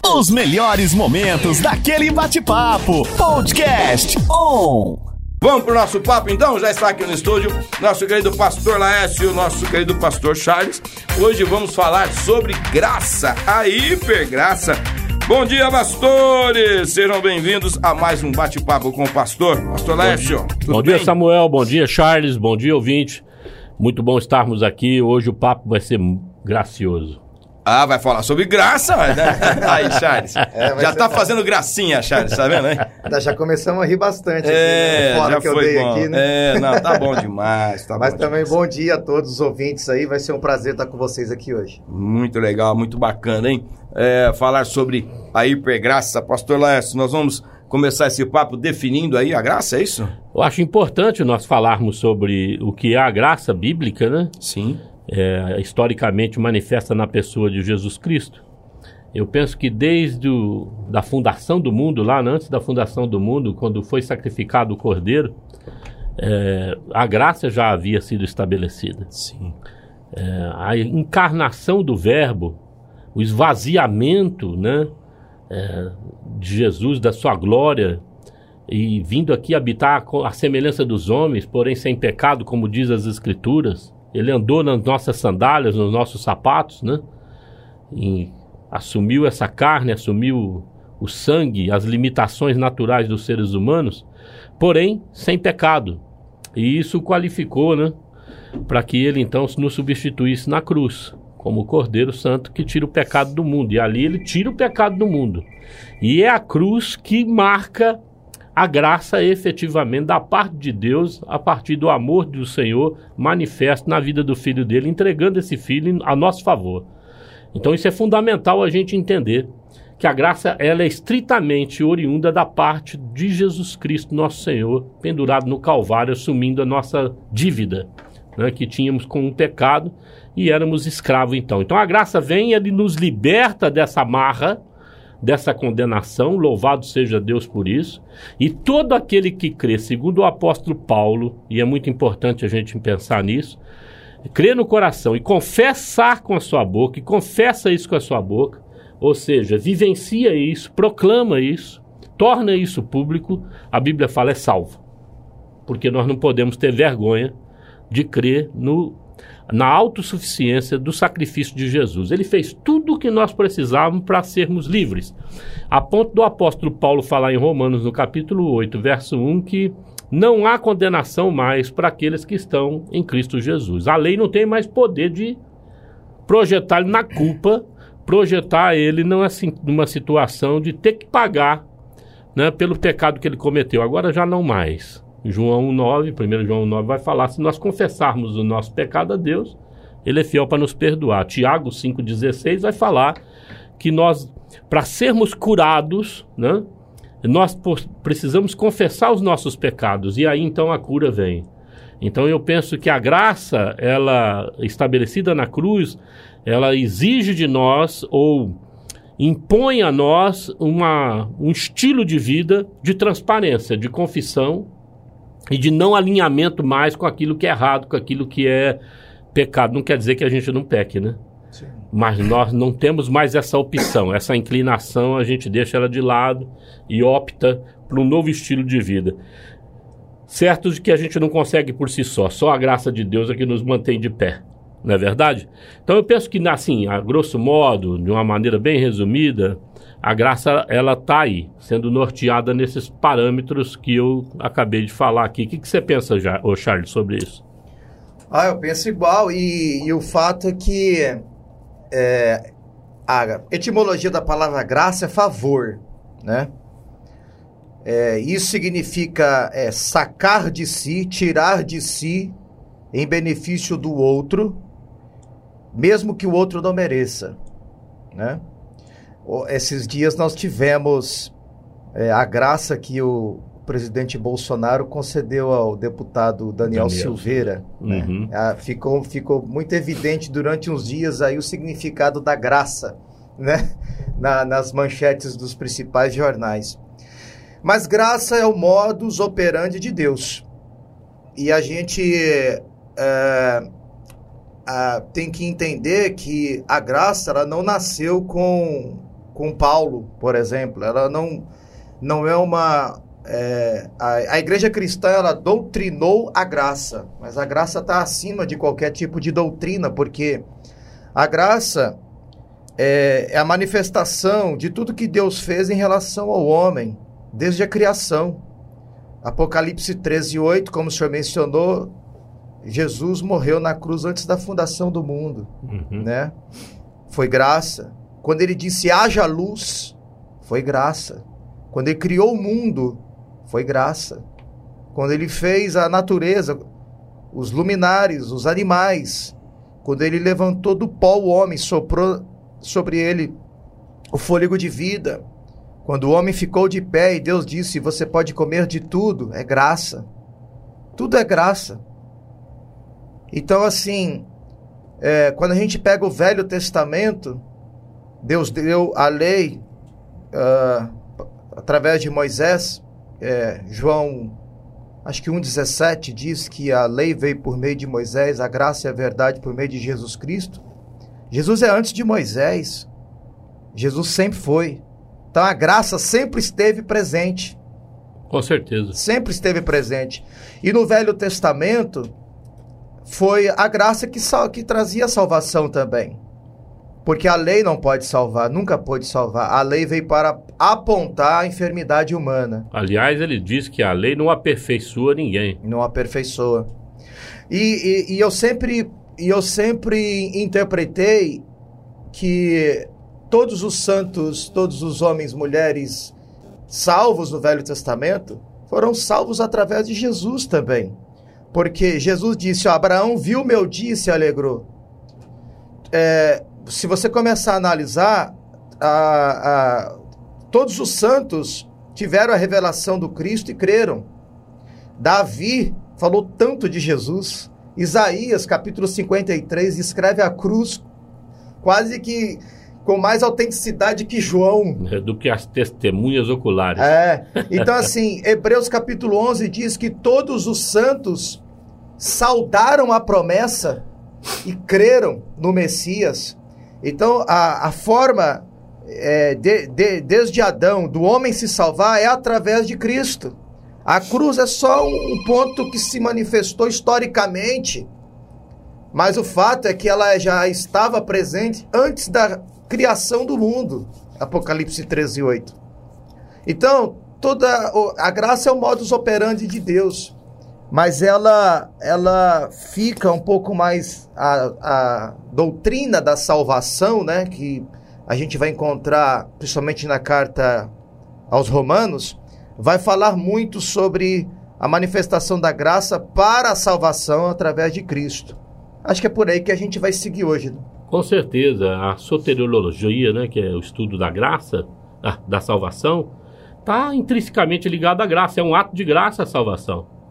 Os melhores momentos daquele bate-papo. Podcast On. Vamos pro nosso papo então? Já está aqui no estúdio nosso querido pastor Laércio, nosso querido pastor Charles. Hoje vamos falar sobre graça, a hipergraça. Bom dia, pastores! Sejam bem-vindos a mais um bate-papo com o pastor. Pastor Laércio, tudo Bom bem? dia, Samuel. Bom dia, Charles. Bom dia, ouvinte. Muito bom estarmos aqui. Hoje o papo vai ser gracioso. Ah, vai falar sobre graça, né? Aí, Charles. É, já tá bom. fazendo gracinha, Charles, tá vendo, hein? Já começamos a rir bastante É, aqui, né? fora já que eu foi dei bom. aqui, né? É, não, tá bom demais, tá Mas bom também demais. bom dia a todos os ouvintes aí, vai ser um prazer estar com vocês aqui hoje. Muito legal, muito bacana, hein? É, falar sobre a hipergraça. Pastor Laércio, nós vamos começar esse papo definindo aí a graça, é isso? Eu acho importante nós falarmos sobre o que é a graça bíblica, né? Sim. É, historicamente manifesta na pessoa de Jesus Cristo. Eu penso que desde o, da fundação do mundo, lá antes da fundação do mundo, quando foi sacrificado o cordeiro, é, a graça já havia sido estabelecida. Sim. É, a encarnação do verbo, o esvaziamento né, é, de Jesus, da sua glória, e vindo aqui habitar a semelhança dos homens, porém sem pecado, como diz as Escrituras. Ele andou nas nossas sandálias, nos nossos sapatos, né? E assumiu essa carne, assumiu o sangue, as limitações naturais dos seres humanos, porém sem pecado. E isso qualificou, né? Para que ele então nos substituísse na cruz, como o Cordeiro Santo que tira o pecado do mundo. E ali ele tira o pecado do mundo. E é a cruz que marca a graça efetivamente da parte de Deus, a partir do amor do Senhor manifesto na vida do filho dele, entregando esse filho a nosso favor. Então isso é fundamental a gente entender que a graça ela é estritamente oriunda da parte de Jesus Cristo, nosso Senhor, pendurado no Calvário, assumindo a nossa dívida né, que tínhamos com o pecado e éramos escravos então. Então a graça vem e ele nos liberta dessa marra, dessa condenação, louvado seja Deus por isso. E todo aquele que crê, segundo o apóstolo Paulo, e é muito importante a gente pensar nisso, crê no coração e confessar com a sua boca, e confessa isso com a sua boca, ou seja, vivencia isso, proclama isso, torna isso público, a Bíblia fala é salvo. Porque nós não podemos ter vergonha de crer no, na autossuficiência do sacrifício de Jesus. Ele fez tudo o que nós precisávamos para sermos livres. A ponto do apóstolo Paulo falar em Romanos, no capítulo 8, verso 1, que não há condenação mais para aqueles que estão em Cristo Jesus. A lei não tem mais poder de projetar ele na culpa, projetar ele numa situação de ter que pagar né, pelo pecado que ele cometeu. Agora já não mais. João 1,9, 1 João 1,9 vai falar: se nós confessarmos o nosso pecado a Deus, ele é fiel para nos perdoar. Tiago 5,16 vai falar que nós, para sermos curados, né, nós precisamos confessar os nossos pecados e aí então a cura vem. Então eu penso que a graça, ela estabelecida na cruz, ela exige de nós ou impõe a nós uma, um estilo de vida de transparência, de confissão e de não alinhamento mais com aquilo que é errado, com aquilo que é pecado. Não quer dizer que a gente não peque, né? Mas nós não temos mais essa opção, essa inclinação, a gente deixa ela de lado e opta por um novo estilo de vida. Certo de que a gente não consegue por si só, só a graça de Deus é que nos mantém de pé, não é verdade? Então eu penso que, assim, a grosso modo, de uma maneira bem resumida, a graça ela está aí, sendo norteada nesses parâmetros que eu acabei de falar aqui. O que, que você pensa, já, Charles, sobre isso? Ah, eu penso igual, e, e o fato é que é, a etimologia da palavra graça é favor, né? É, isso significa é, sacar de si, tirar de si em benefício do outro, mesmo que o outro não mereça, né? Esses dias nós tivemos é, a graça que o presidente Bolsonaro concedeu ao deputado Daniel, Daniel. Silveira. né? Uhum. Ah, ficou, ficou muito evidente durante uns dias aí o significado da graça, né? Na- nas manchetes dos principais jornais. Mas graça é o modus operandi de Deus. E a gente é, ah, tem que entender que a graça ela não nasceu com com Paulo, por exemplo. Ela não, não é uma. é, a, a igreja cristã ela doutrinou a graça, mas a graça está acima de qualquer tipo de doutrina, porque a graça é, é a manifestação de tudo que Deus fez em relação ao homem, desde a criação. Apocalipse 13, 8, como o senhor mencionou, Jesus morreu na cruz antes da fundação do mundo, Uhum. né? Foi graça. Quando ele disse haja luz, foi graça. Quando ele criou o mundo, foi graça. Quando ele fez a natureza, os luminares, os animais, quando ele levantou do pó o homem, soprou sobre ele o fôlego de vida. Quando o homem ficou de pé e Deus disse: Você pode comer de tudo, é graça. Tudo é graça. Então, assim, é, quando a gente pega o Velho Testamento, Deus deu a lei ah, através de Moisés. É, João, acho que 1,17 diz que a lei veio por meio de Moisés, a graça e a verdade por meio de Jesus Cristo. Jesus é antes de Moisés. Jesus sempre foi. Então a graça sempre esteve presente. Com certeza. Sempre esteve presente. E no Velho Testamento foi a graça que, que trazia salvação também. Porque a lei não pode salvar, nunca pôde salvar. A lei veio para apontar a enfermidade humana, Aliás, ele diz que a lei não aperfeiçoa ninguém. não aperfeiçoa. E, e, e eu sempre e eu sempre interpretei que todos os santos, todos os homens, mulheres salvos no Velho Testamento foram salvos através de Jesus também. Porque Jesus disse: ó, Abraão viu meu dia e se alegrou. É, se você começar a analisar, a- a- todos os santos tiveram a revelação do Cristo e creram. Davi falou tanto de Jesus. Isaías, capítulo 53, descreve a cruz quase que com mais autenticidade que João. né, Do que as testemunhas oculares. É. Então, assim, Hebreus capítulo 11 diz que todos os santos saudaram a promessa e creram no Messias. Então, a, a forma, é, de- de- desde Adão, do homem se salvar é através de Cristo. A cruz é só um, ponto que se manifestou historicamente, mas o fato é que ela já estava presente antes da criação do mundo. Apocalipse 13, 8. Então, toda a graça é o modus operandi de Deus, mas ela ela fica um pouco mais a, a doutrina da salvação, né, que a gente vai encontrar principalmente na carta aos Romanos, vai falar muito sobre a manifestação da graça para a salvação através de Cristo. Acho que é por aí que a gente vai seguir hoje. né? Com certeza, a soteriologia, né, que é o estudo da graça, da, da salvação, está intrinsecamente ligado à graça. É um ato de graça a salvação.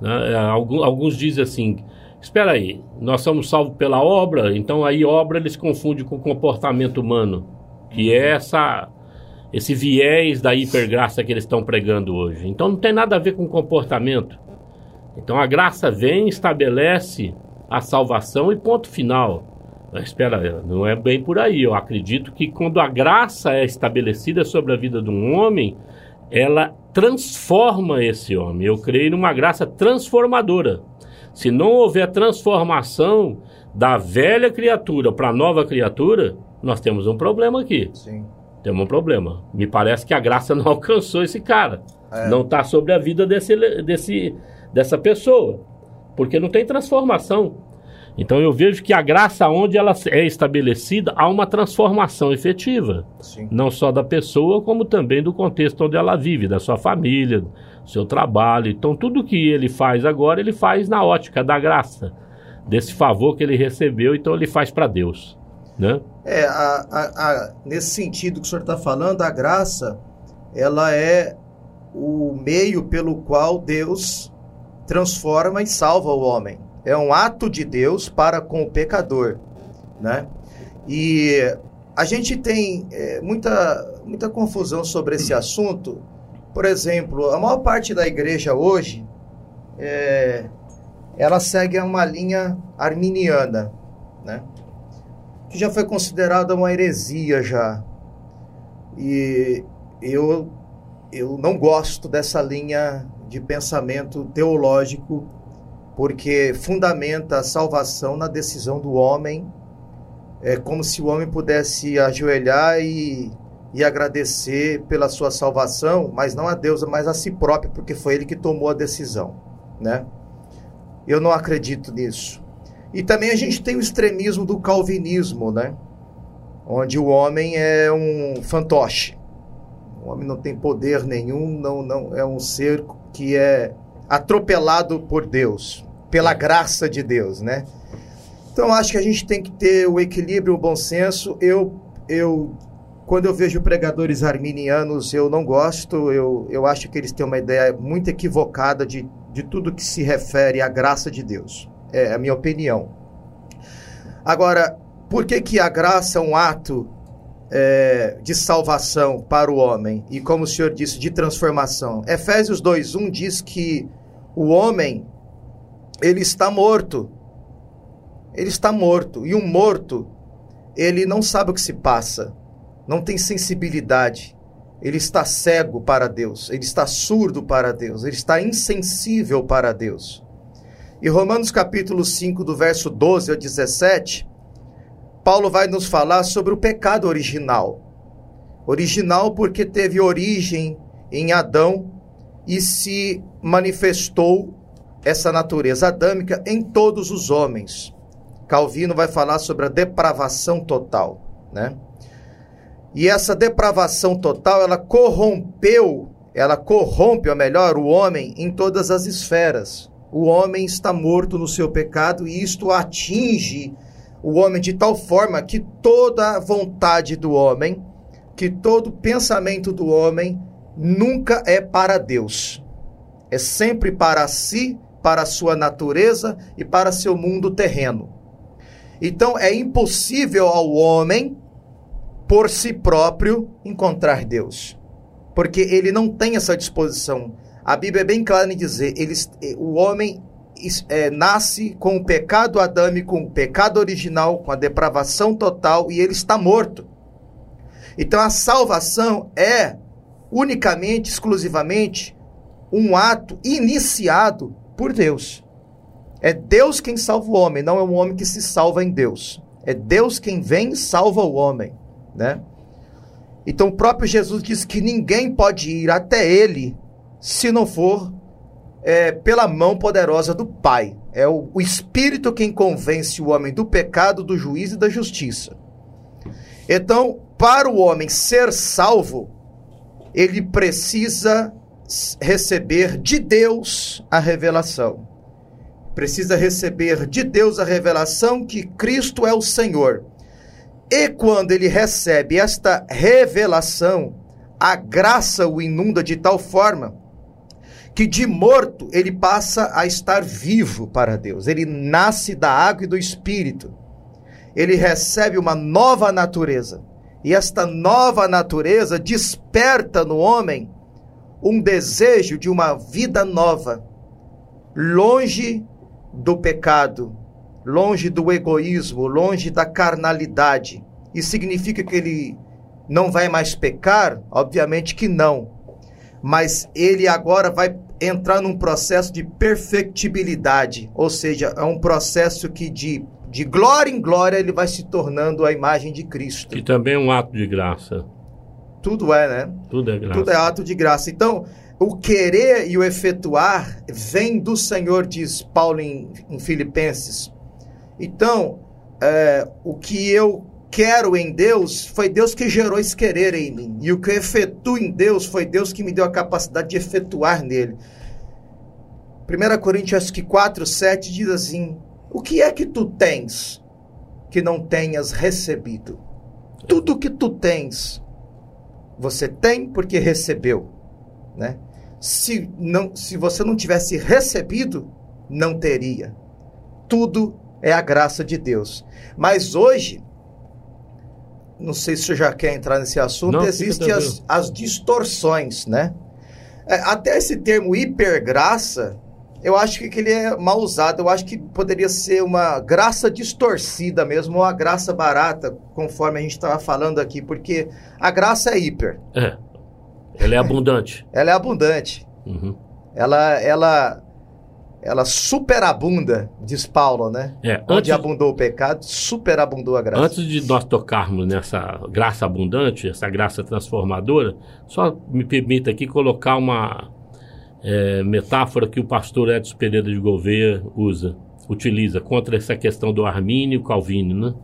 Né? É, algum- alguns dizem assim: espera aí, nós somos salvos pela obra, então aí obra eles confundem com comportamento humano, que é essa, esse viés da hipergraça que eles estão pregando hoje. Então não tem nada a ver com comportamento. Então a graça vem, estabelece a salvação e ponto final. Mas espera, não é bem por aí. Eu acredito que quando a graça é estabelecida sobre a vida de um homem, ela transforma esse homem. Eu creio numa graça transformadora. Se não houver transformação da velha criatura para a nova criatura, nós temos um problema aqui. Sim. Temos um problema. Me parece que a graça não alcançou esse cara. Não está sobre a vida desse, desse, dessa pessoa. Porque não tem transformação. Então eu vejo que a graça, onde ela é estabelecida, há uma transformação efetiva. Sim. Não só da pessoa, como também do contexto onde ela vive, da sua família, do seu trabalho. Então tudo que ele faz agora, ele faz na ótica da graça. Desse favor que ele recebeu, então ele faz para Deus. Né? É, a- a- a- nesse sentido que o senhor está falando, a graça, ela é o meio pelo qual Deus transforma e salva o homem. É um ato de Deus para com o pecador, né? E a gente tem é, muita, muita confusão sobre esse assunto. Por exemplo, a maior parte da igreja hoje, é, ela segue uma linha arminiana, né? que já foi considerada uma heresia já. E eu, eu não gosto dessa linha de pensamento teológico, porque fundamenta a salvação na decisão do homem. É como se o homem pudesse ajoelhar e, e agradecer pela sua salvação, mas não a Deus, mas a si próprio, porque foi ele que tomou a decisão, né? Eu não acredito nisso. E também a gente tem o extremismo do calvinismo, né? Onde o homem é um fantoche. O homem não tem poder nenhum, não, não é um ser que é atropelado por Deus, pela graça de Deus, né? Então acho que a gente tem que ter o equilíbrio, o bom senso. Eu, eu quando eu vejo pregadores arminianos, eu não gosto. Eu, eu acho que eles têm uma ideia muito equivocada de, de tudo que se refere à graça de Deus. É a minha opinião. Agora, por que, que a graça é um ato é, de salvação para o homem e, como o senhor disse, de transformação? Efésios 2:1 diz que o homem ele está morto. Ele está morto. E um morto, ele não sabe o que se passa, não tem sensibilidade. Ele está cego para Deus, ele está surdo para Deus, ele está insensível para Deus. E Romanos capítulo 5, do verso 12 ao 17, Paulo vai nos falar sobre o pecado original. Original porque teve origem em Adão e se manifestou essa natureza adâmica em todos os homens. Calvino vai falar sobre a depravação total, né? E essa depravação total, ela corrompeu, ela corrompe, ou melhor, o homem em todas as esferas o homem está morto no seu pecado e isto atinge o homem de tal forma que toda vontade do homem, que todo pensamento do homem nunca é para Deus. É sempre para si, para a sua natureza e para seu mundo terreno. Então é impossível ao homem, por si próprio, encontrar Deus. Porque ele não tem essa disposição a Bíblia é bem clara em dizer, eles, eh, o homem é, nasce com o pecado adâmico, com o pecado original, com a depravação total e ele está morto. Então a salvação é unicamente, exclusivamente, um ato iniciado por Deus. É Deus quem salva o homem, não é um homem que se salva em Deus. É Deus quem vem e salva o homem, né? Então o próprio Jesus diz que ninguém pode ir até ele se não for é, pela mão poderosa do Pai. É o, o Espírito quem convence o homem do pecado, do juízo e da justiça. Então, para o homem ser salvo, ele precisa receber de Deus a revelação. Precisa receber de Deus a revelação que Cristo é o Senhor. E quando ele recebe esta revelação, a graça o inunda de tal forma que de morto ele passa a estar vivo para Deus. Ele nasce da água e do espírito. Ele recebe uma nova natureza. E esta nova natureza desperta no homem um desejo de uma vida nova, longe do pecado, longe do egoísmo, longe da carnalidade. Isso significa que ele não vai mais pecar? Obviamente que não. Mas ele agora vai entrar num processo de perfectibilidade, ou seja, é um processo que de, de glória em glória ele vai se tornando a imagem de Cristo. E também é um ato de graça. Tudo é, né? Tudo é graça. Tudo é ato de graça. Então, o querer e o efetuar vem do Senhor, diz Paulo em, em Filipenses. Então, é, o que eu quero em Deus, foi Deus que gerou esse querer em mim. E o que eu efetuo em Deus, foi Deus que me deu a capacidade de efetuar nele. 1 Coríntios 4, 7 diz assim: O que é que tu tens que não tenhas recebido? Tudo que tu tens, você tem porque recebeu. Né? Se, não, se você não tivesse recebido, não teria. Tudo é a graça de Deus. Mas hoje, não sei se você já quer entrar nesse assunto, não, existem as, as distorções, né? É, até esse termo hipergraça, eu acho que ele é mal usado. Eu acho que poderia ser uma graça distorcida mesmo, ou uma graça barata, conforme a gente estava falando aqui, porque a graça é hiper. É. Ela é abundante. Ela é abundante. Uhum. Ela, ela, ela superabunda, diz Paulo, né? É, Onde antes- abundou o pecado, superabundou a graça. Antes de nós tocarmos nessa graça abundante, essa graça transformadora, só me permita aqui colocar uma é, metáfora que o pastor Edson Pereira de Gouveia usa, utiliza contra essa questão do Armínio e Calvino, né?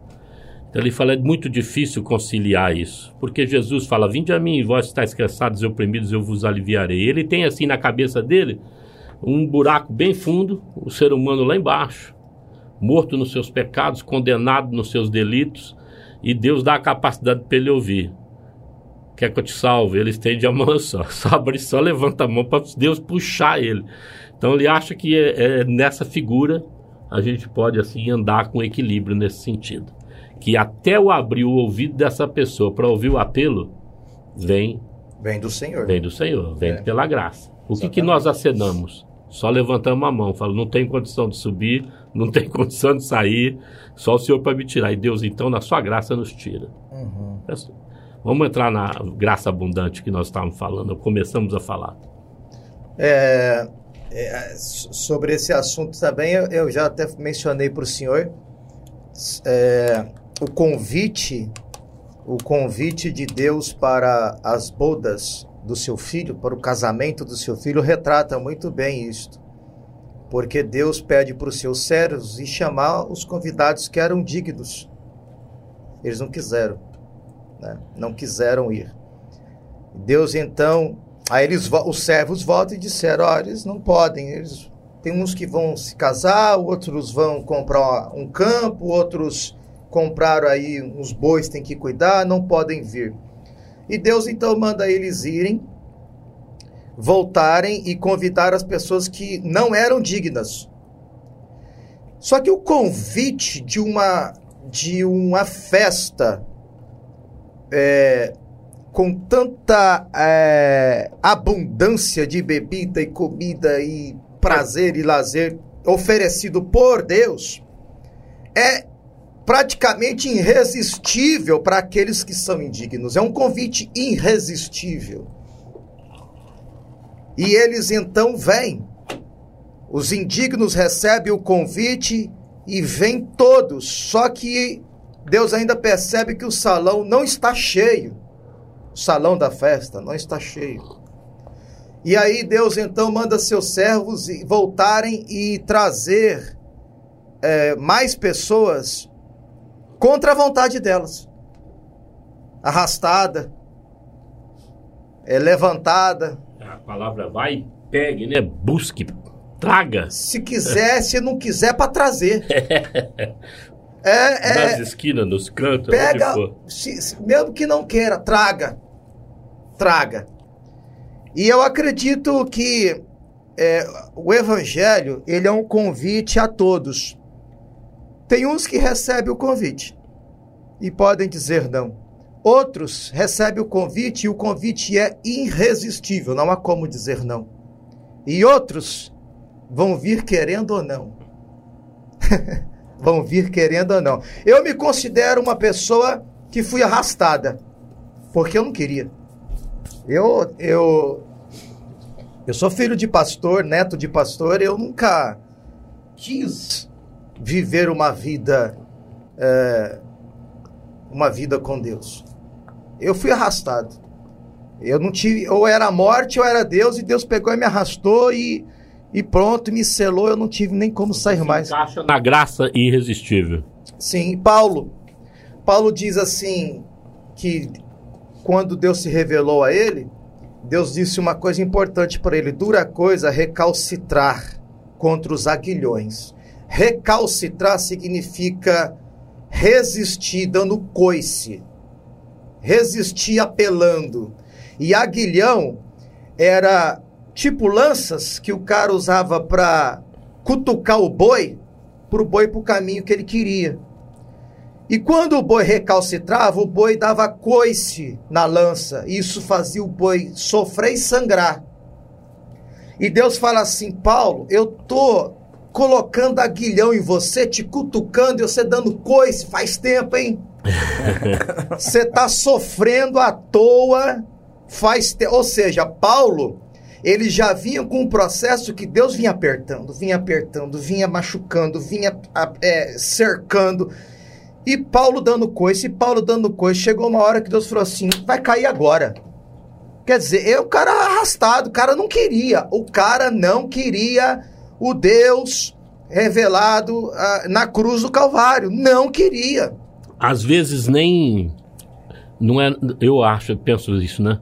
Então ele fala, é muito difícil conciliar isso, porque Jesus fala, vinde a mim, vós estáis cansados e oprimidos, eu vos aliviarei. Ele tem assim na cabeça dele um buraco bem fundo, o ser humano lá embaixo, morto nos seus pecados, condenado nos seus delitos, e Deus dá a capacidade para ele ouvir. Quer que eu te salve? Ele estende a mão só. Só abre, só levanta a mão para Deus puxar ele. Então ele acha que é, é nessa figura a gente pode assim andar com equilíbrio nesse sentido. Que até o abrir o ouvido dessa pessoa para ouvir o apelo, vem Vem do Senhor. Vem do Senhor, vem É. pela graça. O que, que nós acenamos? Só levantamos a mão, falamos, não tem condição de subir, não tem condição de sair, só o Senhor para me tirar. E Deus, então, na sua graça, nos tira. Uhum. Vamos entrar na graça abundante que nós estávamos falando, começamos a falar. É, é, so- sobre esse assunto também, eu, eu já até mencionei para o senhor é, o convite, o convite de Deus para as bodas do seu filho, para o casamento do seu filho, retrata muito bem isto. Porque Deus pede para os seus servos e chamar os convidados que eram dignos. Eles não quiseram, né? não quiseram ir. Deus então Aí eles, os servos voltam e disseram: ó, eles não podem. Eles, tem uns que vão se casar, outros vão comprar um campo, outros compraram aí uns bois, tem que cuidar, não podem vir. E Deus então manda eles irem, voltarem e convidar as pessoas que não eram dignas. Só que o convite de uma de uma festa é, com tanta é, abundância de bebida e comida e prazer e lazer oferecido por Deus é praticamente irresistível para aqueles que são indignos. É um convite irresistível. E eles então vêm. Os indignos recebem o convite e vêm todos. Só que Deus ainda percebe que o salão não está cheio. O salão da festa não está cheio. E aí Deus então manda seus servos voltarem e trazer é, mais pessoas contra a vontade delas. Arrastada, é, levantada. A palavra vai, pegue, né? Busque, traga Se quiser, se não quiser, para trazer. É, é, nas esquinas, nos cantos, pega, se- se- mesmo que não queira, traga. Traga. E eu acredito que é, o evangelho, ele é um convite a todos. Tem uns que recebem o convite e podem dizer não. Outros recebem o convite e o convite é irresistível, não há como dizer não. E outros vão vir querendo ou não. vão vir querendo ou não. Eu me considero uma pessoa que fui arrastada, porque eu não queria. Eu, eu, eu sou filho de pastor, neto de pastor, eu nunca quis viver uma vida, é, uma vida com Deus. Eu fui arrastado. Eu não tive, ou era a morte ou era Deus, e Deus pegou e me arrastou e, e pronto, me selou, eu não tive nem como sair mais. Encaixa na graça irresistível. Sim, Paulo. Paulo diz assim que quando Deus se revelou a ele, Deus disse uma coisa importante para ele: dura coisa recalcitrar contra os aguilhões. Recalcitrar significa resistir dando coice, resistir apelando. E aguilhão era tipo lanças que o cara usava para cutucar o boi, para o boi para o caminho que ele queria. E quando o boi recalcitrava, o boi dava coice na lança. Isso fazia o boi sofrer e sangrar. E Deus fala assim: Paulo, eu tô colocando aguilhão em você, te cutucando e você dando coice faz tempo, hein? Você tá sofrendo à toa faz tempo. Ou seja, Paulo, ele já vinha com um processo que Deus vinha apertando, vinha apertando, vinha machucando, vinha é, cercando. E Paulo dando coice, e Paulo dando coice. Chegou uma hora que Deus falou assim: vai cair agora. Quer dizer, é o cara arrastado, o cara não queria. O cara não queria o Deus revelado uh, na cruz do Calvário. Não queria. Às vezes nem. Não é, eu acho, eu penso isso, né?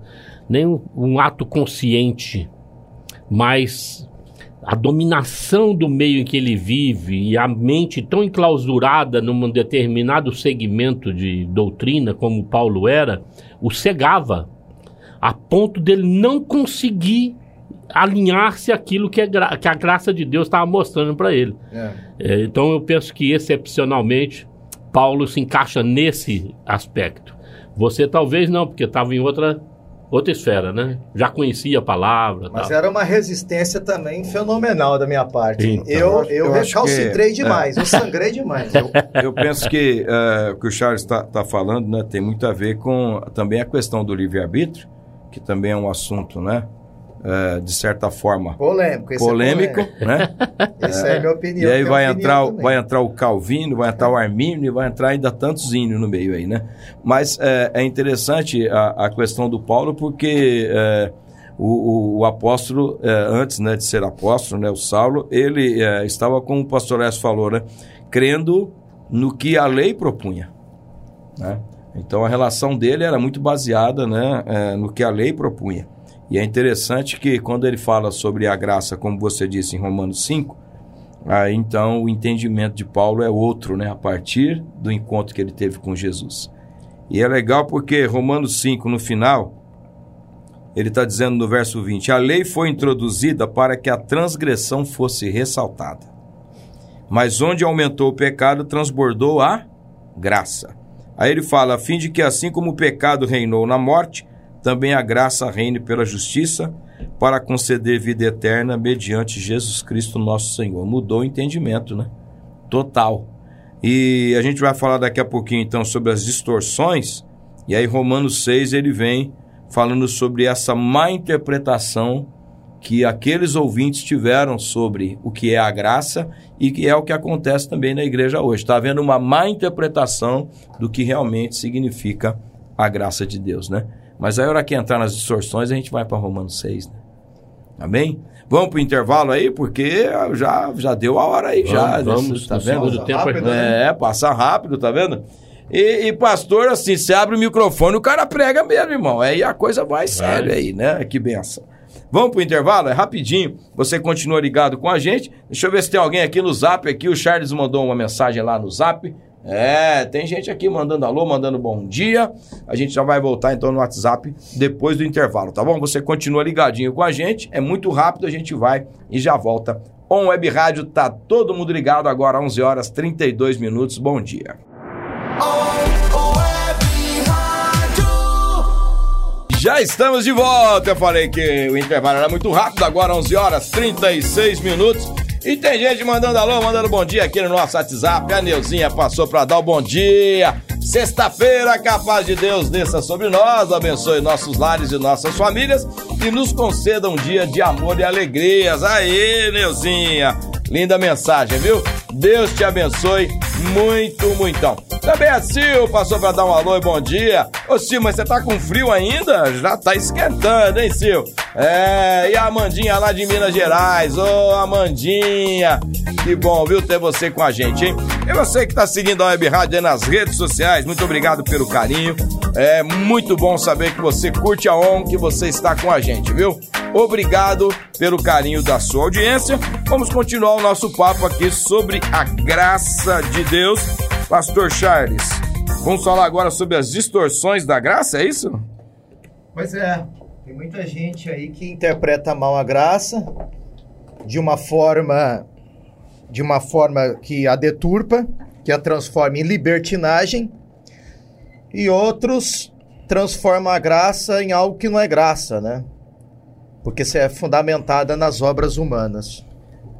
Nem um, um ato consciente, mas a dominação do meio em que ele vive e a mente tão enclausurada num determinado segmento de doutrina, como Paulo era, o cegava, a ponto dele não conseguir alinhar-se aquilo que, é que, a graça de Deus estava mostrando para ele. É. É, então eu penso que excepcionalmente Paulo se encaixa nesse aspecto. Você talvez não, porque estava em outra outra esfera, né? Já conhecia a palavra. Mas tal. era uma resistência também fenomenal da minha parte. Então, eu eu, eu recalcitrei que, demais, é. eu sangrei demais. Eu, eu penso que uh, o que o Charles está tá falando né, tem muito a ver com também a questão do livre-arbítrio, que também é um assunto, né? Uh, de certa forma polêmico, esse é polêmico, é né? Essa é a minha opinião. E aí vai entrar, vai entrar o Calvino, vai entrar o Armínio e vai entrar ainda tantos índios no meio aí, né? Mas é, é interessante a, a, questão do Paulo porque é, o, o, o, apóstolo, é, antes né, de ser apóstolo, né, o Saulo, ele é, estava, como o pastor S falou, né, crendo no que a lei propunha, né? Então a relação dele era muito baseada né, é, no que a lei propunha. E é interessante que quando ele fala sobre a graça, como você disse em Romanos 5, aí então o entendimento de Paulo é outro, né, a partir do encontro que ele teve com Jesus. E é legal porque Romanos 5, no final, ele está dizendo no verso 20: A lei foi introduzida para que a transgressão fosse ressaltada. Mas onde aumentou o pecado, transbordou a graça. Aí ele fala: a fim de que, assim como o pecado reinou na morte, também a graça reine pela justiça para conceder vida eterna mediante Jesus Cristo nosso Senhor. Mudou o entendimento, né? Total. E a gente vai falar daqui a pouquinho então sobre as distorções, e aí Romanos 6 ele vem falando sobre essa má interpretação que aqueles ouvintes tiveram sobre o que é a graça e que é o que acontece também na igreja hoje. Está havendo uma má interpretação do que realmente significa a graça de Deus, né? Mas aí, a hora que entrar nas distorções, a gente vai para Romanos 6, né? Amém? Vamos para o intervalo aí, porque já, já deu a hora aí, vamos, já. Vamos, tá vendo? Do tempo rápido, né? É, passa rápido, tá vendo? E, e, pastor, assim, você abre o microfone, o cara prega mesmo, irmão. Aí a coisa vai, vai. sério aí, né? Que benção. Vamos pro intervalo? É rapidinho. Você continua ligado com a gente. Deixa eu ver se tem alguém aqui no zap. Aqui o Charles mandou uma mensagem lá no zap. É, tem gente aqui mandando alô, mandando bom dia. A gente já vai voltar então no WhatsApp depois do intervalo, tá bom? Você continua ligadinho com a gente, é muito rápido, a gente vai e já volta. On Web Rádio, tá todo mundo ligado agora, 11 horas 32 minutos. Bom dia. Já estamos de volta. Eu falei que o intervalo era muito rápido, agora 11 horas 36 minutos. E tem gente mandando alô, mandando bom dia aqui no nosso WhatsApp. A Neuzinha passou para dar o bom dia. Sexta-feira, capaz de Deus desça sobre nós, abençoe nossos lares e nossas famílias e nos conceda um dia de amor e alegrias. Aí, Neuzinha, linda mensagem, viu? Deus te abençoe muito, muitão. Também a Sil passou para dar um alô e bom dia. Ô Sil, mas você tá com frio ainda? Já tá esquentando, hein, Sil? É, e a Amandinha lá de Minas Gerais. Ô, Amandinha, que bom, viu, ter você com a gente, hein? E você que tá seguindo a Web Rádio nas redes sociais, muito obrigado pelo carinho. É muito bom saber que você curte a ON, que você está com a gente, viu? Obrigado pelo carinho da sua audiência. Vamos continuar o nosso papo aqui sobre a graça de Deus Pastor Charles, vamos falar agora sobre as distorções da graça, é isso? Pois é, tem muita gente aí que interpreta mal a graça de uma forma de uma forma que a deturpa, que a transforma em libertinagem, e outros transformam a graça em algo que não é graça, né? Porque você é fundamentada nas obras humanas,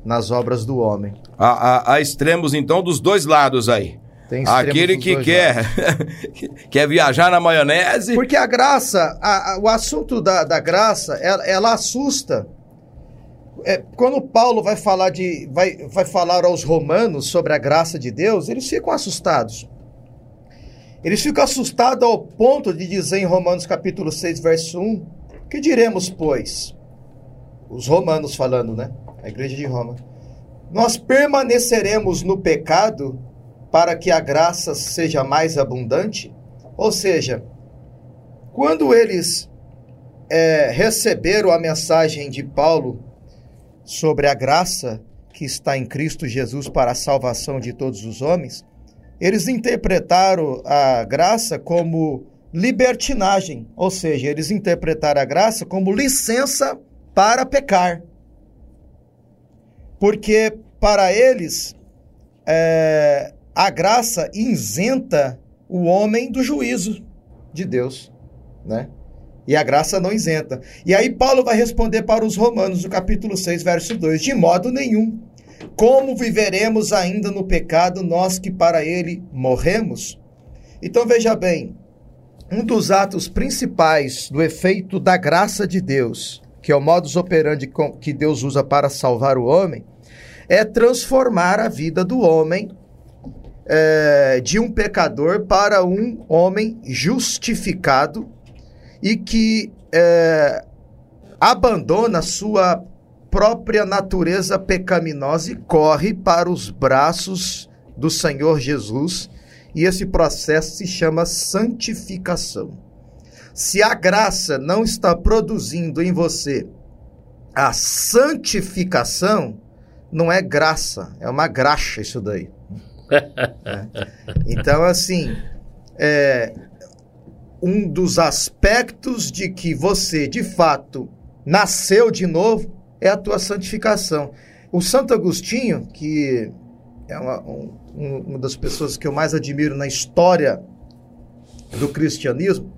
nas obras do homem. Há, há- há extremos, então, dos dois lados aí. Aquele que quer, quer viajar na maionese. Porque a graça, a- a- o assunto da, da graça, ela, ela assusta. É, quando Paulo vai falar, de, vai, vai falar aos romanos sobre a graça de Deus, eles ficam assustados. Eles ficam assustados ao ponto de dizer em Romanos capítulo 6, verso 1, que diremos, pois? Os romanos falando, né? A igreja de Roma. Nós permaneceremos no pecado para que a graça seja mais abundante? Ou seja, quando eles é, receberam a mensagem de Paulo sobre a graça que está em Cristo Jesus para a salvação de todos os homens, eles interpretaram a graça como libertinagem, ou seja, eles interpretaram a graça como licença para pecar. Porque para eles é, a graça isenta o homem do juízo de Deus, né? E a graça não isenta. E aí Paulo vai responder para os romanos, no capítulo 6, verso 2, de modo nenhum. Como viveremos ainda no pecado, nós que para ele morremos? Então veja bem, um dos atos principais do efeito da graça de Deus, que é o modus operandi que Deus usa para salvar o homem, é transformar a vida do homem é, de um pecador para um homem justificado e que é, abandona sua própria natureza pecaminosa e corre para os braços do Senhor Jesus. E esse processo se chama santificação. Se a graça não está produzindo em você a santificação, não é graça, é uma graxa isso daí. É. Então, assim, é, um dos aspectos de que você, de fato, nasceu de novo é a tua santificação. O Santo Agostinho, que é uma, um- um- uma das pessoas que eu mais admiro na história do cristianismo,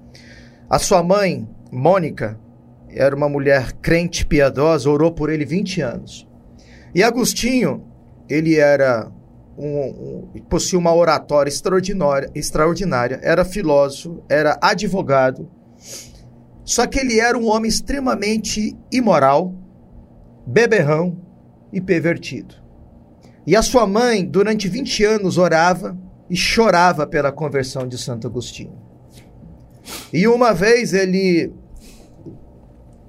a sua mãe, Mônica, era uma mulher crente piedosa, orou por ele 20 anos. E Agostinho, ele era um, um, possuía uma oratória extraordinária, extraordinária, era filósofo, era advogado, só que ele era um homem extremamente imoral, beberrão e pervertido. E a sua mãe, durante 20 anos, orava e chorava pela conversão de Santo Agostinho. E uma vez ele,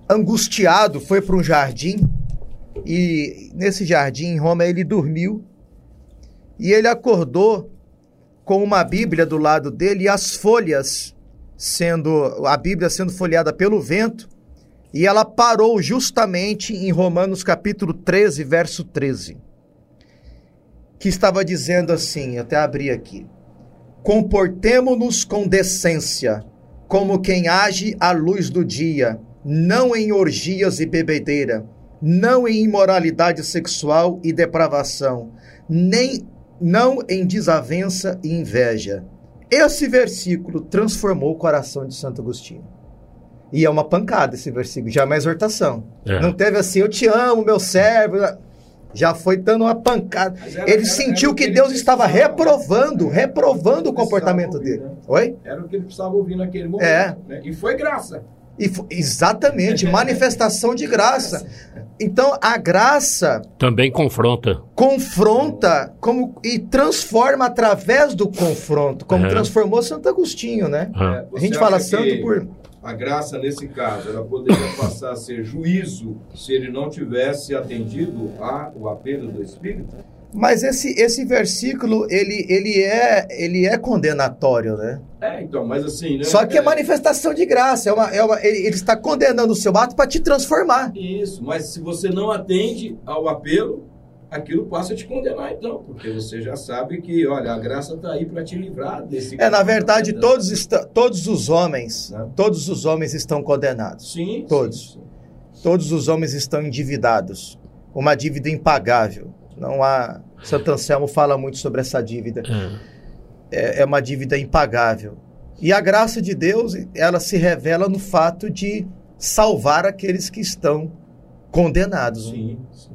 angustiado, foi para um jardim e nesse jardim em Roma ele dormiu e ele acordou com uma Bíblia do lado dele e as folhas sendo a Bíblia sendo folheada pelo vento e ela parou justamente em Romanos capítulo 13, verso 13. Que estava dizendo assim, até abri aqui: Comportemo-nos com decência, como quem age à luz do dia, não em orgias e bebedeira, não em imoralidade sexual e depravação, nem não em desavença e inveja. Esse versículo transformou o coração de Santo Agostinho. E é uma pancada esse versículo, já é uma exortação. É. Não teve assim, eu te amo, meu servo. Já foi dando uma pancada. Era- ele era- sentiu era que que Deus estava reprovando, reprovando o comportamento ouvir, dele. né? Oi? Era o que ele precisava ouvir naquele momento. É. né? E foi graça. E fo- exatamente, manifestação de graça. Então a graça Também confronta. confronta como e transforma através do confronto, como É. transformou Santo Agostinho, né? Ah. É, A gente fala santo que por A graça, nesse caso, ela poderia passar a ser juízo se ele não tivesse atendido ao apelo do Espírito? Mas esse, esse versículo, ele, ele, é, ele é condenatório, né? É, então, mas assim, né? Só que é manifestação de graça. É uma, é uma, ele, ele está condenando o seu ato para te transformar. Isso, mas se você não atende ao apelo, aquilo passa a te condenar, então, porque você já sabe que, olha, a graça está aí para te livrar desse. É, na verdade, todos, está, todos os homens, Né? todos os homens estão condenados. Sim, Todos. sim, sim. Todos os homens estão endividados. Uma dívida impagável. Não há. Santo Anselmo fala muito sobre essa dívida. É. é, é uma dívida impagável. E a graça de Deus, ela se revela no fato de salvar aqueles que estão condenados. Sim, sim.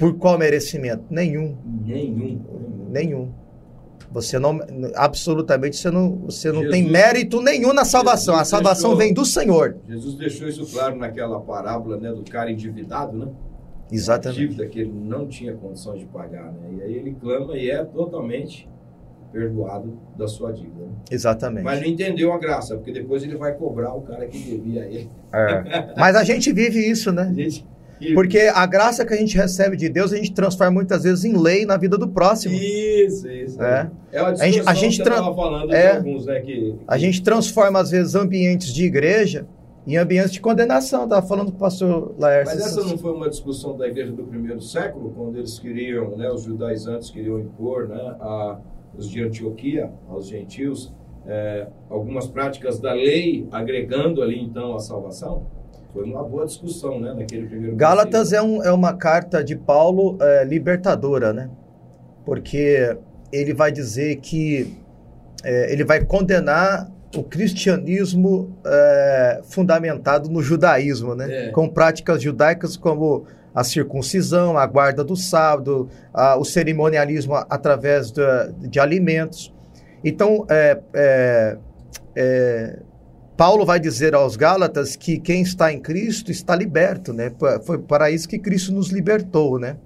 Por qual merecimento? Nenhum. Nenhum. Nenhum. Você não, absolutamente, você não, você não Jesus- tem mérito nenhum na salvação. A Jesus salvação deixou- vem do Senhor. Jesus deixou isso claro naquela parábola né, do cara endividado, né? Exatamente. dívida que ele não tinha condições de pagar, né? E aí ele clama e é totalmente perdoado da sua dívida. né? Exatamente. Mas não entendeu a graça, porque depois ele vai cobrar o cara que devia a ele. É. Mas a gente vive isso, né? Gente, Porque a graça que a gente recebe de Deus, a gente transforma muitas vezes em lei na vida do próximo. Isso, isso. É. É uma A gente- a gente que você estava falando é. de alguns, né? Que, A gente transforma, às vezes, ambientes de igreja em ambientes de condenação. Estava falando com o pastor Laércio. Mas essa não foi uma discussão da igreja do primeiro século, quando eles queriam, né, os judaizantes queriam impor né, a, os de Antioquia, aos gentios, é, algumas práticas da lei, agregando ali então a salvação? Foi uma boa discussão, né, naquele primeiro Gálatas é, um, é uma carta de Paulo é, libertadora, né? Porque ele vai dizer que é, ele vai condenar o cristianismo é, fundamentado no judaísmo, né? É. Com práticas judaicas como a circuncisão, a guarda do sábado, a- o cerimonialismo através da- de alimentos. Então, é, é, Paulo vai dizer aos Gálatas que quem está em Cristo está liberto, né? Foi para isso que Cristo nos libertou, né?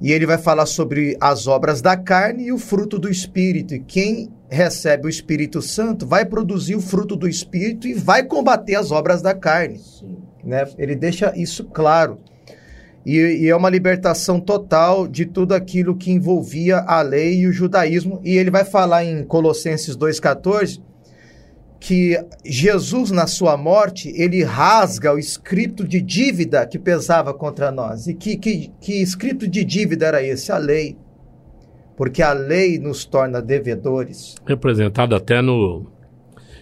E ele vai falar sobre as obras da carne e o fruto do Espírito. E quem recebe o Espírito Santo vai produzir o fruto do Espírito e vai combater as obras da carne Sim. né? Ele deixa isso claro. E, e é uma libertação total de tudo aquilo que envolvia a lei e o judaísmo. E ele vai falar em Colossenses 2,14 que Jesus, na sua morte, ele rasga o escrito de dívida que pesava contra nós. E que, que, que escrito de dívida era esse? A lei. Porque a lei nos torna devedores. Representado até no.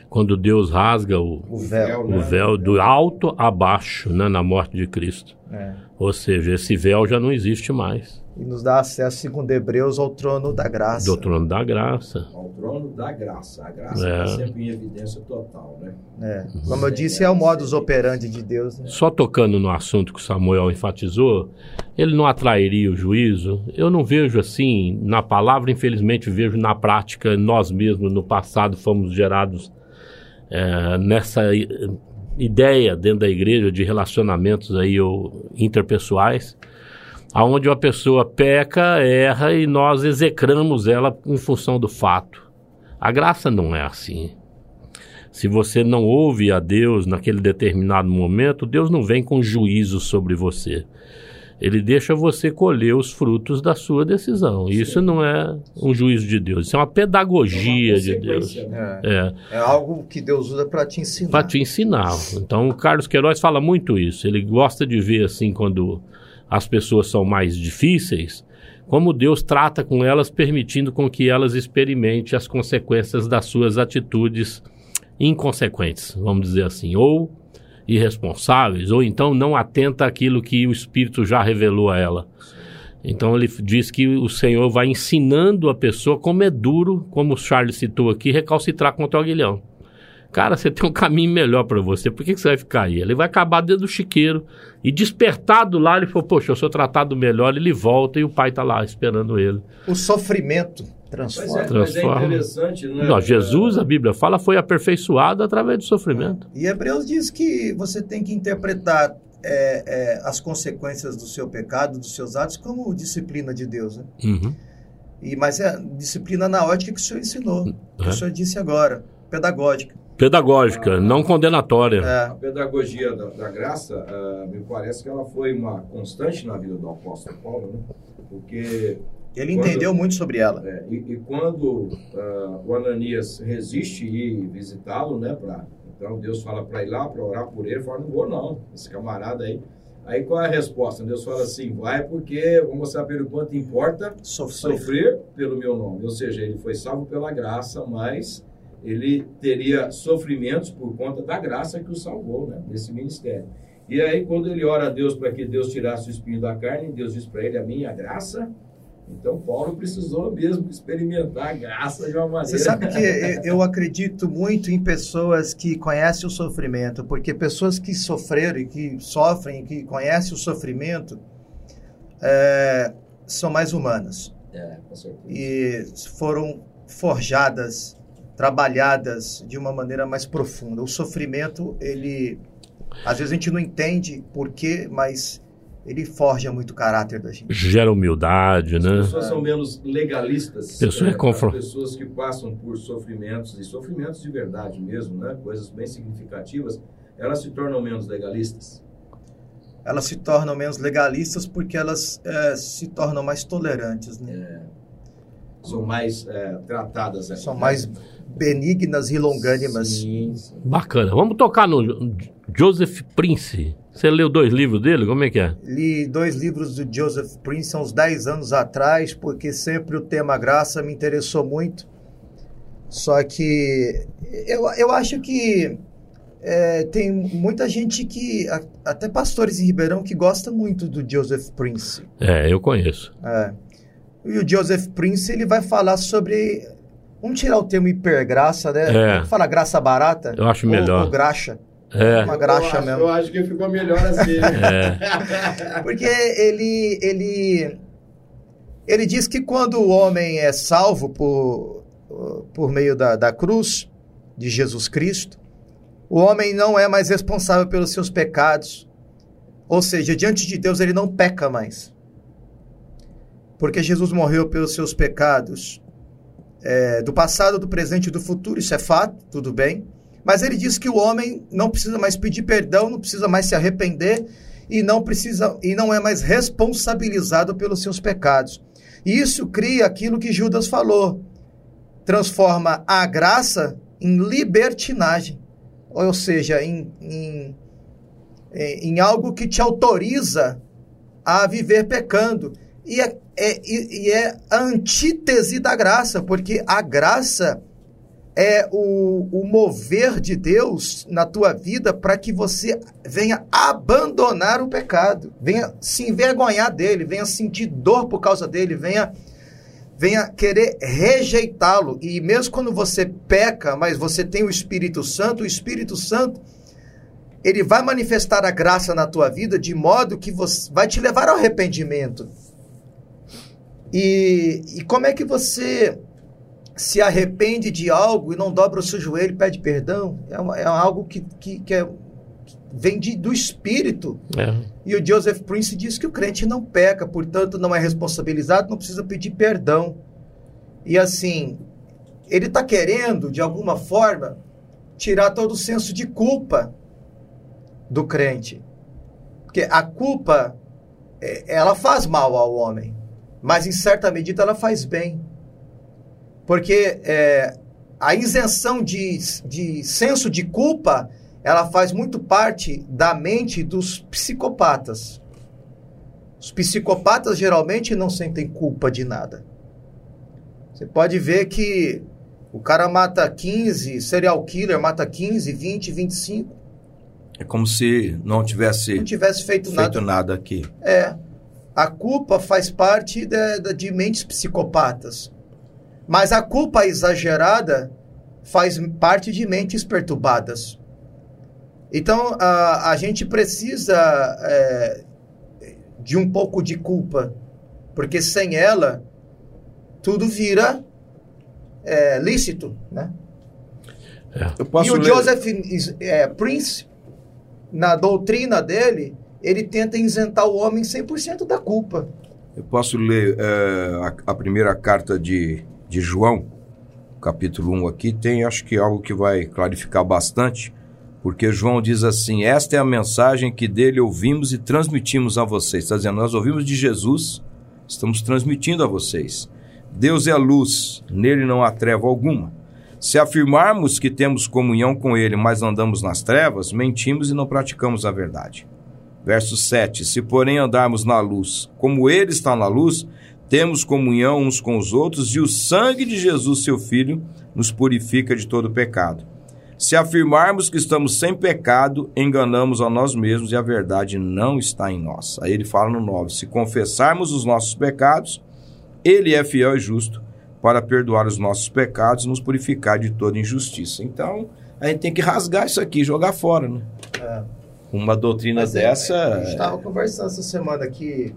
Quando Deus rasga o, O véu. o véu do alto a baixo, né, na morte de Cristo. É. Ou seja, esse véu já não existe mais. E nos dá acesso, segundo Hebreus, ao trono da graça. Do trono da graça. Ao trono da graça. A graça É. está sempre em evidência total, né? É. Como eu disse, é o modus operandi de Deus. Né? Só tocando no assunto que Samuel enfatizou, ele não atrairia o juízo? Eu não vejo assim na palavra, infelizmente vejo na prática, nós mesmos no passado fomos gerados é, nessa ideia dentro da igreja de relacionamentos aí ou interpessoais, aonde uma pessoa peca, erra e nós execramos ela em função do fato. A graça não é assim. Se você não ouve a Deus naquele determinado momento, Deus não vem com juízo sobre você. Ele deixa você colher os frutos da sua decisão. Isso não é um juízo de Deus, isso é uma pedagogia Uma de Deus. né? É, É algo que Deus usa para te ensinar. para te ensinar. Então, o Carlos Queiroz fala muito isso. Ele gosta de ver assim quando as pessoas são mais difíceis, como Deus trata com elas, permitindo com que elas experimentem as consequências das suas atitudes inconsequentes, vamos dizer assim, ou irresponsáveis, ou então não atenta àquilo que o Espírito já revelou a ela. Então ele diz que o Senhor vai ensinando a pessoa como é duro, como o Charles citou aqui, recalcitrar contra o aguilhão. Cara, você tem um caminho melhor para você, por que, que você vai ficar aí? Ele vai acabar dentro do chiqueiro e despertado lá, ele falou, poxa, eu sou tratado melhor, ele volta e o pai tá lá esperando ele. O sofrimento Mas transforma. é, mas é Transforma. interessante, né? Não, Jesus, a Bíblia fala, foi aperfeiçoado através do sofrimento. E Hebreus diz que você tem que interpretar é, é, as consequências do seu pecado, dos seus atos, como disciplina de Deus. Né? Uhum. E, mas é disciplina na ótica que o senhor ensinou, que É. o senhor disse agora, pedagógica. Pedagógica, não condenatória. A É, pedagogia da, da graça, ah, me parece que ela foi uma constante na vida do apóstolo Paulo, né? Porque ele Quando- entendeu muito sobre ela. é, e, e quando ah, o Ananias resiste ir visitá-lo, né? Pra, então Deus fala para ir lá para orar por ele, ele fala não vou não, esse camarada aí. Aí qual é a resposta? Deus fala assim, vai porque eu vou mostrar pelo quanto importa Sofrer. sofrer pelo meu nome. Ou seja, ele foi salvo pela graça, mas ele teria sofrimentos por conta da graça que o salvou, né? Nesse ministério. E aí, quando ele ora a Deus para que Deus tirasse o espinho da carne, Deus diz para ele: A minha graça Então Paulo precisou mesmo experimentar a graça de uma maneira. Você sabe que eu acredito muito em pessoas que conhecem o sofrimento, porque pessoas que sofreram e que sofrem, que conhecem o sofrimento, é, são mais humanas. É, com certeza. E foram forjadas, trabalhadas de uma maneira mais profunda. O sofrimento, ele. Às vezes a gente não entende por quê, mas ele forja muito o caráter da gente. Gera humildade, As né? pessoas são menos legalistas. Pessoa é As confron- pessoas que passam por sofrimentos, e sofrimentos de verdade mesmo, né? coisas bem significativas, elas se tornam menos legalistas. Elas se tornam menos legalistas porque elas é, se tornam mais tolerantes, né? São mais é, tratadas. né? São mais benignas e longânimas. Sim. Bacana. Vamos tocar no Joseph Prince. Você leu dois livros dele? Como é que é? Li dois livros do Joseph Prince há uns 10 anos atrás, porque sempre o tema graça me interessou muito. Só que eu, eu acho que é, tem muita gente que, a- até pastores em Ribeirão, que gosta muito do Joseph Prince. É, eu conheço. É. E o Joseph Prince ele vai falar sobre. Vamos tirar o termo hipergraça, né? É. Falar graça barata? Eu acho Ou- melhor. Ou graxa. É. Uma graxa eu acho, mesmo. Eu acho que ficou melhor assim. É. Porque ele, ele, ele diz que quando o homem é salvo por, por meio da, da cruz de Jesus Cristo, o homem não é mais responsável pelos seus pecados. Ou seja, diante de Deus ele não peca mais. Porque Jesus morreu pelos seus pecados é, do passado, do presente e do futuro, isso é fato, tudo bem. Mas ele diz que o homem não precisa mais pedir perdão, não precisa mais se arrepender e não precisa e não é mais responsabilizado pelos seus pecados. E isso cria aquilo que Judas falou, transforma a graça em libertinagem, ou seja, em, em, em algo que te autoriza a viver pecando. E é, é, e é a antítese da graça, porque a graça é o, o mover de Deus na tua vida para que você venha abandonar o pecado, venha se envergonhar dele, venha sentir dor por causa dele, venha venha querer rejeitá-lo. E mesmo quando você peca, mas você tem o Espírito Santo, o Espírito Santo ele vai manifestar a graça na tua vida de modo que você vai te levar ao arrependimento. E, e como é que você se arrepende de algo e não dobra o seu joelho e pede perdão? É, uma- é algo que, que, que, é, que vem de, do Espírito. É. E o Joseph Prince diz que o crente não peca, portanto não é responsabilizado, não precisa pedir perdão. E assim, ele está querendo, de alguma forma, tirar todo o senso de culpa do crente. Porque a culpa, é, ela faz mal ao homem, mas em certa medida ela faz bem. Porque é, a isenção de, de senso de culpa, ela faz muito parte da mente dos psicopatas. Os psicopatas geralmente não sentem culpa de nada. Você pode ver que o cara mata 15, serial killer mata 15, 20, 25, É como se não tivesse não tivesse feito, feito nada. nada aqui. É. A culpa faz parte de, de, de mentes psicopatas. Mas a culpa exagerada faz parte de mentes perturbadas. Então a, a gente precisa é, de um pouco de culpa, porque sem ela tudo vira é, lícito, né? Eu posso e o ler- Joseph é, Prince, na doutrina dele, ele tenta isentar o homem 100% da culpa. Eu posso ler eh, a, a primeira carta de, de João, capítulo 1 aqui, tem acho que algo que vai clarificar bastante, porque João diz assim: Esta é a mensagem que dele ouvimos e transmitimos a vocês. Está dizendo, nós ouvimos de Jesus, estamos transmitindo a vocês. Deus é a luz, nele não há treva alguma. Se afirmarmos que temos comunhão com ele, mas andamos nas trevas, mentimos e não praticamos a verdade. Verso 7: Se porém andarmos na luz, como ele está na luz, temos comunhão uns com os outros, e o sangue de Jesus, seu Filho, nos purifica de todo pecado. Se afirmarmos que estamos sem pecado, enganamos a nós mesmos e a verdade não está em nós. Aí ele fala no 9: Se confessarmos os nossos pecados, Ele é fiel e justo para perdoar os nossos pecados e nos purificar de toda injustiça. Então, a gente tem que rasgar isso aqui, jogar fora, né? É. Uma doutrina Mas é, dessa. A gente estava conversando essa semana que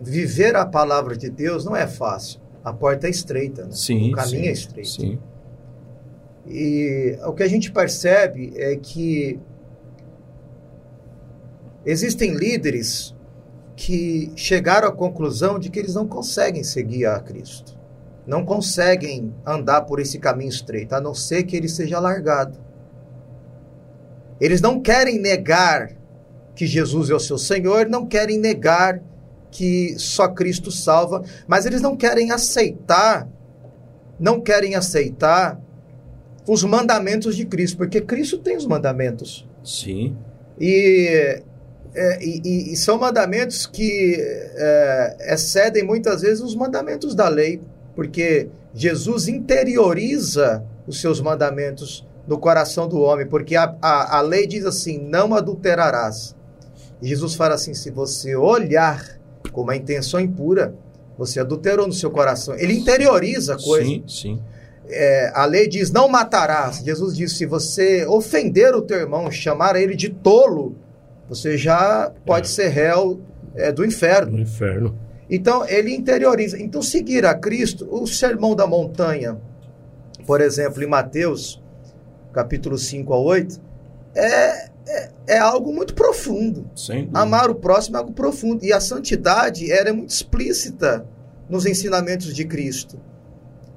viver a palavra de Deus não é fácil. A porta é estreita, né? Sim. o caminho sim, é estreito. Sim. E o que a gente percebe é que existem líderes que chegaram à conclusão de que eles não conseguem seguir a Cristo. Não conseguem andar por esse caminho estreito, a não ser que ele seja largado. Eles não querem negar que Jesus é o seu Senhor, não querem negar que só Cristo salva, mas eles não querem aceitar, não querem aceitar os mandamentos de Cristo, porque Cristo tem os mandamentos. Sim. E, é, e, e são mandamentos que é, excedem muitas vezes os mandamentos da lei, porque Jesus interioriza os seus mandamentos no coração do homem, porque a, a, a lei diz assim: não adulterarás. E Jesus fala assim: se você olhar com uma intenção impura, você adulterou no seu coração. Ele interioriza a coisa. Sim, sim. É, a lei diz: não matarás. Jesus disse: se você ofender o teu irmão, chamar ele de tolo, você já pode É. ser réu é, do inferno. No inferno. Então, ele interioriza. Então, seguir a Cristo, o sermão da montanha, por exemplo, em Mateus, capítulo 5 a 8, é, é, é algo muito profundo. Amar o próximo é algo profundo. E a santidade era muito explícita nos ensinamentos de Cristo.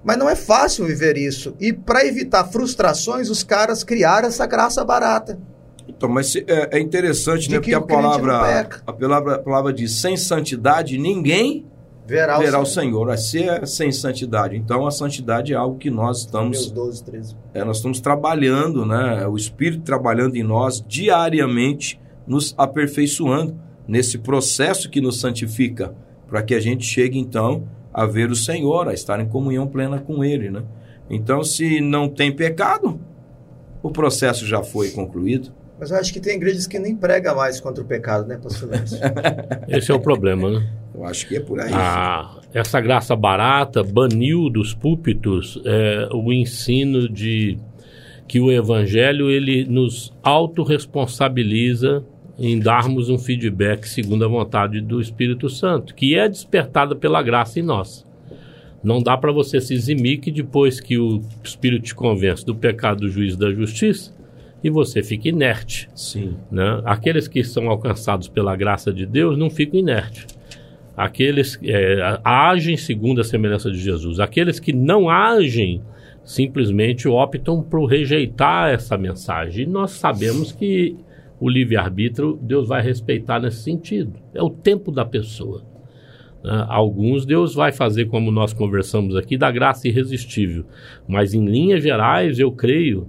Mas não é fácil viver isso. E para evitar frustrações, os caras criaram essa graça barata. Então, mas é, é interessante, De né? que Porque a palavra, a palavra, a palavra diz: sem santidade ninguém Verá, verá o Senhor. Senhor. Vai ser sem santidade. Então, a santidade é algo que nós estamos, 12, 13. é, nós estamos trabalhando, né? O Espírito trabalhando em nós diariamente, nos aperfeiçoando nesse processo que nos santifica, para que a gente chegue então a ver o Senhor, a estar em comunhão plena com Ele, né? Então, se não tem pecado, o processo já foi concluído. Mas eu acho que tem igrejas que nem prega mais contra o pecado, né, pastor Lúcio? Esse é o problema, né? Eu acho que é por aí. Ah, essa graça barata baniu dos púlpitos é, o ensino de que o evangelho ele nos autorresponsabiliza em darmos um feedback segundo a vontade do Espírito Santo, que é despertada pela graça em nós. Não dá para você se eximir que depois que o Espírito te convence do pecado, do juízo e da justiça, e você fica inerte. Sim. Né? Aqueles que são alcançados pela graça de Deus não ficam inertes. Aqueles é, agem segundo a semelhança de Jesus. Aqueles que não agem simplesmente optam por rejeitar essa mensagem. E nós sabemos que o livre-arbítrio Deus vai respeitar nesse sentido. É o tempo da pessoa. né? Alguns Deus vai fazer, como nós conversamos aqui, da graça irresistível. Mas em linhas gerais, eu creio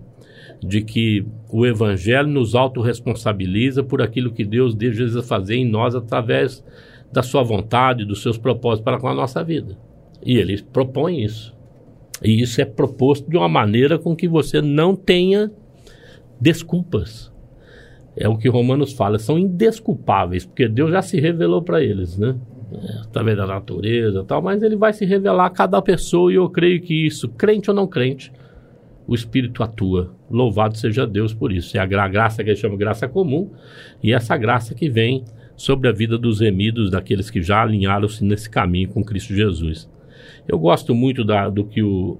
de que o Evangelho nos autorresponsabiliza por aquilo que Deus deseja fazer em nós através da sua vontade, dos seus propósitos para com a nossa vida. E ele propõe isso. E isso é proposto de uma maneira com que você não tenha desculpas. É o que Romanos fala, são indesculpáveis, porque Deus já se revelou para eles, né? É, através da natureza tal, mas ele vai se revelar a cada pessoa e eu creio que isso, crente ou não crente, o Espírito atua. Louvado seja Deus por isso. É a gra- graça que ele chama graça comum e essa graça que vem sobre a vida dos remidos, daqueles que já alinharam-se nesse caminho com Cristo Jesus. Eu gosto muito da- do que o,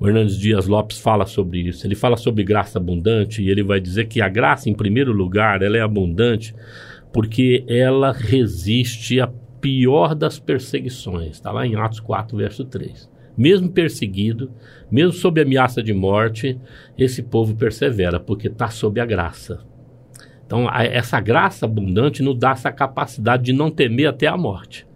o Hernandes Dias Lopes fala sobre isso. Ele fala sobre graça abundante e ele vai dizer que a graça, em primeiro lugar, ela é abundante porque ela resiste à pior das perseguições. Está lá em Atos 4, verso 3. Mesmo perseguido, mesmo sob ameaça de morte, esse povo persevera, porque está sob a graça. Então, a- essa graça abundante nos dá essa capacidade de não temer até a morte.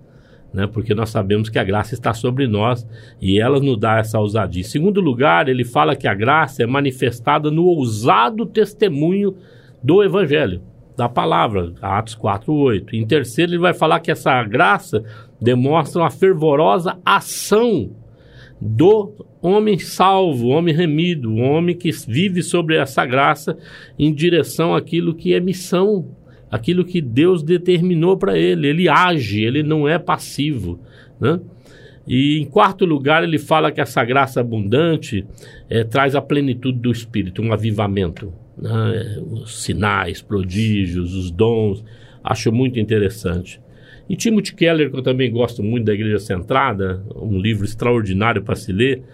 Né? Porque nós sabemos que a graça está sobre nós e ela nos dá essa ousadia. Em segundo lugar, ele fala que a graça é manifestada no ousado testemunho do Evangelho, da palavra, Atos 4, 8. Em terceiro, ele vai falar que essa graça demonstra uma fervorosa ação do homem salvo, homem remido, homem que vive sobre essa graça em direção àquilo que é missão, aquilo que Deus determinou para ele. Ele age, ele não é passivo. Né? E em quarto lugar, ele fala que essa graça abundante é, traz a plenitude do Espírito, um avivamento. Né? Os sinais, prodígios, os dons. Acho muito interessante. E Timothy Keller, que eu também gosto muito da Igreja Centrada, um livro extraordinário para se ler,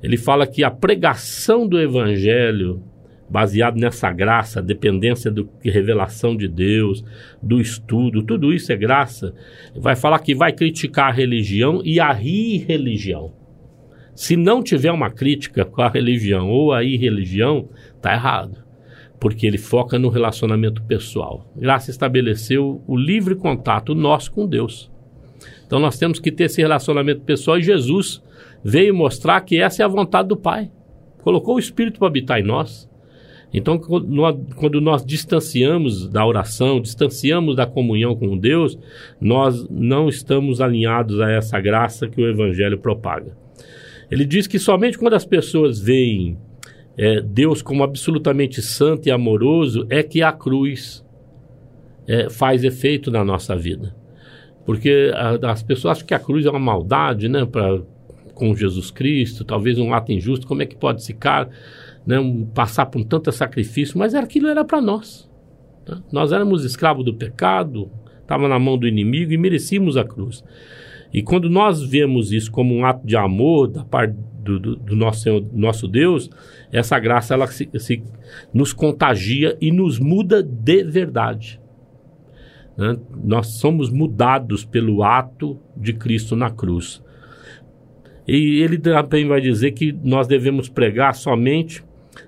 ele fala que a pregação do Evangelho baseado nessa graça, dependência do revelação de Deus, do estudo, tudo isso é graça. Vai falar que vai criticar a religião e a irreligião. Se não tiver uma crítica com a religião ou a irreligião, tá errado. Porque ele foca no relacionamento pessoal. Graça estabeleceu o livre contato nosso com Deus. Então nós temos que ter esse relacionamento pessoal e Jesus veio mostrar que essa é a vontade do Pai. Colocou o Espírito para habitar em nós. Então, quando nós distanciamos da oração, distanciamos da comunhão com Deus, nós não estamos alinhados a essa graça que o Evangelho propaga. Ele diz que somente quando as pessoas veem é, Deus como absolutamente santo e amoroso é que a cruz é, faz efeito na nossa vida. Porque a, as pessoas acham que a cruz é uma maldade, né? Pra, com Jesus Cristo, talvez um ato injusto, como é que pode ficar? né, um, passar por tanto sacrifício, mas aquilo era para nós. Né? Nós éramos escravos do pecado, estava na mão do inimigo e merecíamos a cruz. E quando nós vemos isso como um ato de amor da parte do, do, do nosso, Senhor, nosso Deus, essa graça ela se, se, nos contagia e nos muda de verdade. Né? Nós somos mudados pelo ato de Cristo na cruz. E ele também vai dizer que nós devemos pregar somente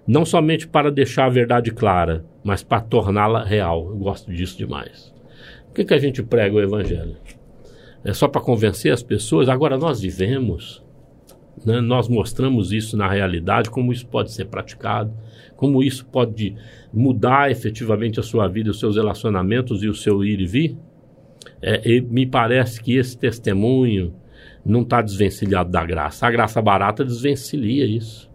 não somente para deixar a verdade clara, mas para torná-la real. Eu gosto disso demais. Por que, que a gente prega o Evangelho? É só para convencer as pessoas? Agora nós vivemos, né? nós mostramos isso na realidade, como isso pode ser praticado, como isso pode mudar efetivamente a sua vida, os seus relacionamentos e o seu ir e vir. É, e me parece que esse testemunho não está desvencilhado da graça. A graça barata desvencilha isso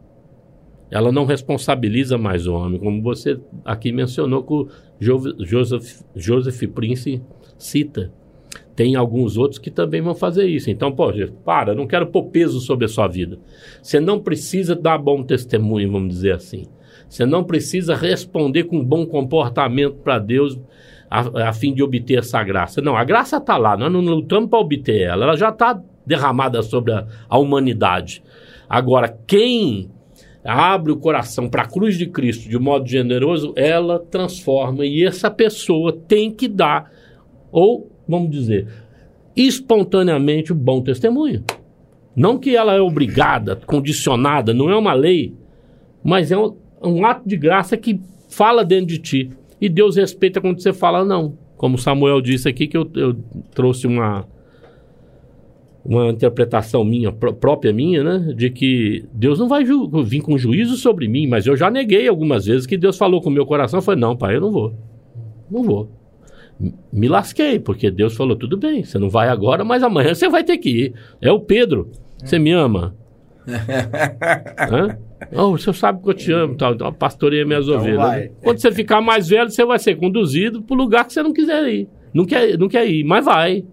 ela não responsabiliza mais o homem, como você aqui mencionou que o Joseph, Joseph Prince cita. Tem alguns outros que também vão fazer isso. Então, pô, para, não quero pôr peso sobre a sua vida. Você não precisa dar bom testemunho, vamos dizer assim. Você não precisa responder com bom comportamento para Deus a, a, fim de obter essa graça. Não, a graça está lá, nós não lutamos para obter ela, ela já está derramada sobre a, a humanidade. Agora, quem abre o coração para a cruz de Cristo de modo generoso, ela transforma e essa pessoa tem que dar, ou vamos dizer, espontaneamente o bom testemunho. Não que ela é obrigada, condicionada, não é uma lei, mas é um, um ato de graça que fala dentro de ti. E Deus respeita quando você fala não. Como Samuel disse aqui, que eu, eu trouxe uma, uma interpretação minha, pr própria minha, né? De que Deus não vai vir com juízo sobre mim, mas eu já neguei algumas vezes que Deus falou com o meu coração. Falei, não, pai, eu não vou. Não vou. Me lasquei, porque Deus falou, tudo bem, você não vai agora, mas amanhã você vai ter que ir. É o Pedro. Você me ama? Hã? Oh, o senhor sabe que eu te amo, tal. Então, pastoreia minhas então ovelhas. Vai. Quando você ficar mais velho, você vai ser conduzido para o lugar que você não quiser ir. Não quer, não quer ir, mas vai.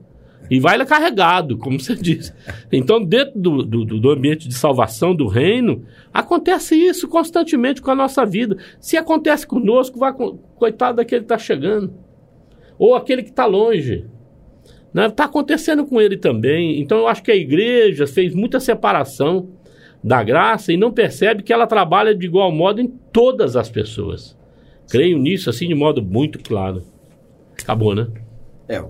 E vai carregado, como você disse. Então, dentro do, do, do, ambiente de salvação do reino, acontece isso constantemente com a nossa vida. Se acontece conosco, vai coitado daquele que está chegando. Ou aquele que está longe. Está né? Acontecendo com ele também. Então, eu acho que a igreja fez muita separação da graça e não percebe que ela trabalha de igual modo em todas as pessoas. Creio nisso assim de modo muito claro. Acabou, né? É,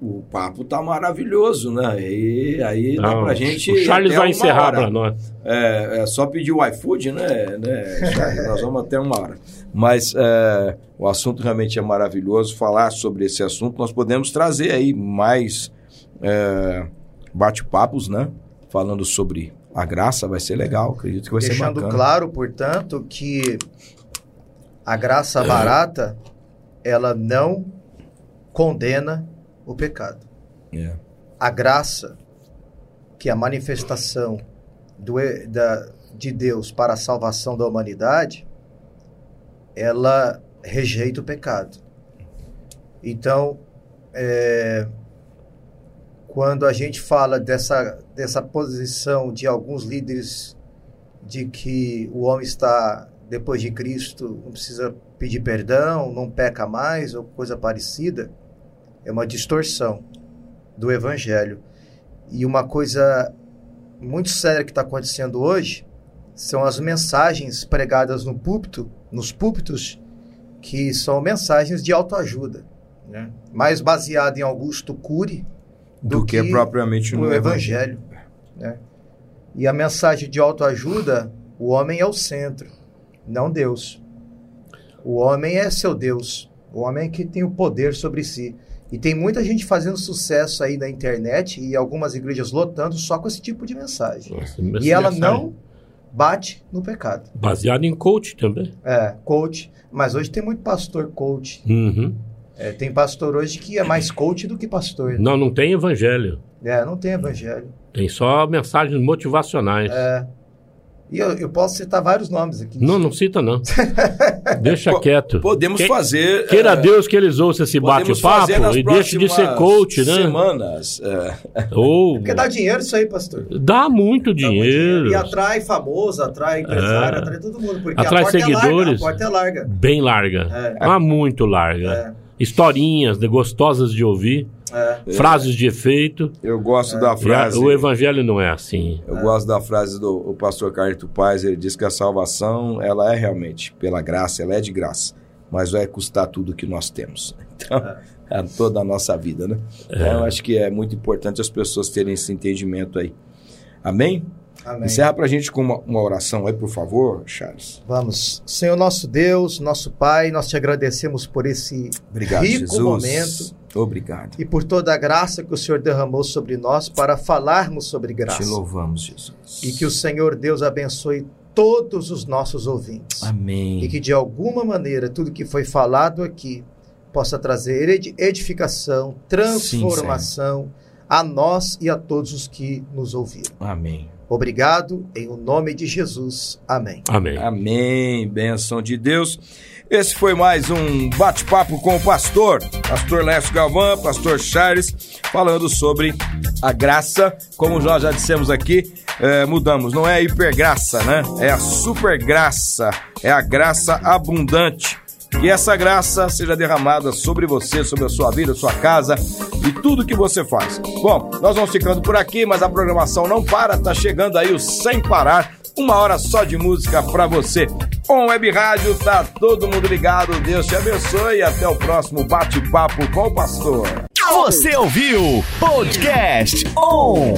o papo tá maravilhoso, né? E aí dá Não, pra gente. O Charles vai encerrar para nós. É, é, só pedir o iFood, né? né Charles? nós vamos até uma hora. Mas é, o assunto realmente é maravilhoso. Falar sobre esse assunto, nós podemos trazer aí mais é, bate-papos, né? Falando sobre a graça, vai ser legal. Acredito que vai Deixando ser bacana. claro, portanto, que a graça barata, ela não condena o pecado. Yeah. É. A graça, que é a manifestação do, da, de Deus para a salvação da humanidade, ela rejeita o pecado. Então, é, quando a gente fala dessa, dessa posição de alguns líderes de que o homem está depois de Cristo, não precisa pedir perdão, não peca mais ou coisa parecida, é uma distorção do evangelho. E uma coisa muito séria que está acontecendo hoje são as mensagens pregadas no púlpito, nos púlpitos, que são mensagens de autoajuda, né? mais baseado em Augusto Cury do, Do que propriamente no no evangelho. né? E a mensagem de autoajuda, o homem é o centro, não Deus. O homem é seu Deus. O homem é que tem o poder sobre si. E tem muita gente fazendo sucesso aí na internet e algumas igrejas lotando só com esse tipo de mensagem. Nossa, E ela mensagem não bate no pecado. Baseado em coach também. É, coach. Mas hoje tem muito pastor coach. Uhum. É, tem pastor hoje que é mais coach do que pastor. Não, não tem evangelho. É, não tem evangelho. Tem só mensagens motivacionais. É. E eu, eu posso citar vários nomes aqui. Não, não cita não. Deixa quieto. Podemos Que- fazer. Queira eh, Deus que eles ouçam esse bate-papo e deixe de ser coach, né? Semanas. eh, Ou Porque dá dinheiro isso aí, pastor. dá muito Dá muito dinheiro. E atrai famoso, atrai empresário, É. atrai todo mundo. Porque Atrai a porta seguidores. É larga, a porta é larga. Bem larga. É. Mas muito larga. Historinhas de- gostosas de ouvir. É. Frases de efeito. eu gosto da E a- frase. o evangelho não é assim. Eu gosto da frase do o pastor Carlito Paz, ele diz que a salvação, ela é realmente pela graça, ela é de graça, mas vai custar tudo que nós temos. Então, é toda a nossa vida, né? Então, eu acho que é muito importante as pessoas terem esse entendimento aí. Amém? Amém. Encerra pra gente com uma, uma oração aí, por favor, Charles. Vamos. Senhor nosso Deus, nosso Pai, nós te agradecemos por esse Obrigado, rico Jesus. momento Obrigado. e por toda a graça que o Senhor derramou sobre nós para falarmos sobre Te graça. louvamos, Jesus. E que o Senhor Deus abençoe todos os nossos ouvintes. Amém. E que de alguma maneira tudo que foi falado aqui possa trazer edi- edificação, transformação a nós e a todos os que nos ouviram. Amém. Obrigado, em o nome de Jesus. Amém. Amém. Amém. Benção de Deus. Esse foi mais um bate-papo com o pastor, pastor Lécio Galvão, pastor Charles, falando sobre a graça. Como nós já dissemos aqui, eh, mudamos, não é a hipergraça, né? É a supergraça, é a graça abundante. Que essa graça seja derramada sobre você, sobre a sua vida, sua casa e tudo que você faz. Bom, nós vamos ficando por aqui, mas a programação não para, tá chegando aí o Sem Parar, uma hora só de música pra você. On Web Rádio, tá todo mundo ligado, Deus te abençoe e até o próximo bate-papo com o pastor. Você ouviu Podcast On.